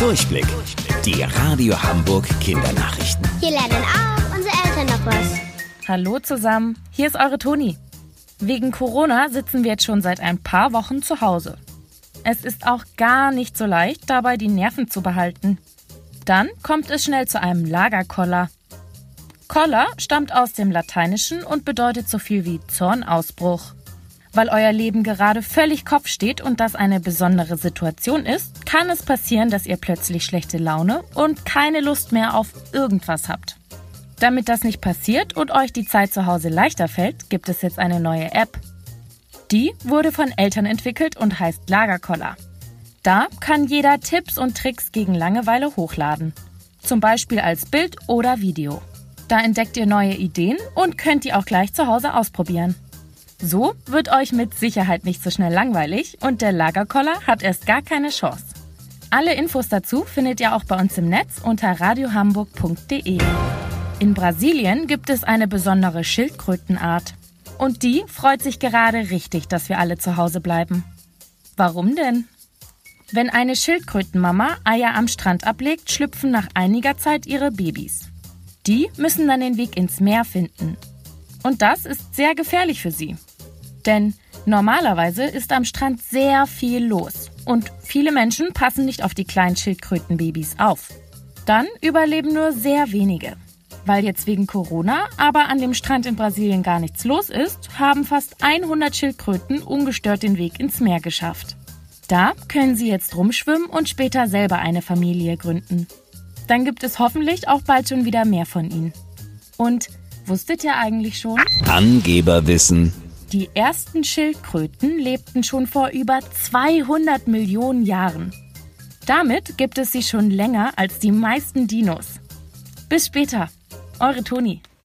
Durchblick. Die Radio Hamburg Kindernachrichten. Hier lernen auch unsere Eltern noch was. Hallo zusammen, hier ist eure Toni. Wegen Corona sitzen wir jetzt schon seit ein paar Wochen zu Hause. Es ist auch gar nicht so leicht, dabei die Nerven zu behalten. Dann kommt es schnell zu einem Lagerkoller. Koller stammt aus dem Lateinischen und bedeutet so viel wie Zornausbruch. Weil euer Leben gerade völlig Kopf steht und das eine besondere Situation ist, kann es passieren, dass ihr plötzlich schlechte Laune und keine Lust mehr auf irgendwas habt. Damit das nicht passiert und euch die Zeit zu Hause leichter fällt, gibt es jetzt eine neue App. Die wurde von Eltern entwickelt und heißt Lagerkoller. Da kann jeder Tipps und Tricks gegen Langeweile hochladen. Zum Beispiel als Bild oder Video. Da entdeckt ihr neue Ideen und könnt die auch gleich zu Hause ausprobieren. So wird euch mit Sicherheit nicht so schnell langweilig und der Lagerkoller hat erst gar keine Chance. Alle Infos dazu findet ihr auch bei uns im Netz unter radiohamburg.de. In Brasilien gibt es eine besondere Schildkrötenart. Und die freut sich gerade richtig, dass wir alle zu Hause bleiben. Warum denn? Wenn eine Schildkrötenmama Eier am Strand ablegt, schlüpfen nach einiger Zeit ihre Babys. Die müssen dann den Weg ins Meer finden. Und das ist sehr gefährlich für sie. Denn normalerweise ist am Strand sehr viel los und viele Menschen passen nicht auf die kleinen Schildkrötenbabys auf. Dann überleben nur sehr wenige. Weil jetzt wegen Corona aber an dem Strand in Brasilien gar nichts los ist, haben fast 100 Schildkröten ungestört den Weg ins Meer geschafft. Da können sie jetzt rumschwimmen und später selber eine Familie gründen. Dann gibt es hoffentlich auch bald schon wieder mehr von ihnen. Und wusstet ihr eigentlich schon? Angeberwissen. Die ersten Schildkröten lebten schon vor über 200 Millionen Jahren. Damit gibt es sie schon länger als die meisten Dinos. Bis später, eure Toni.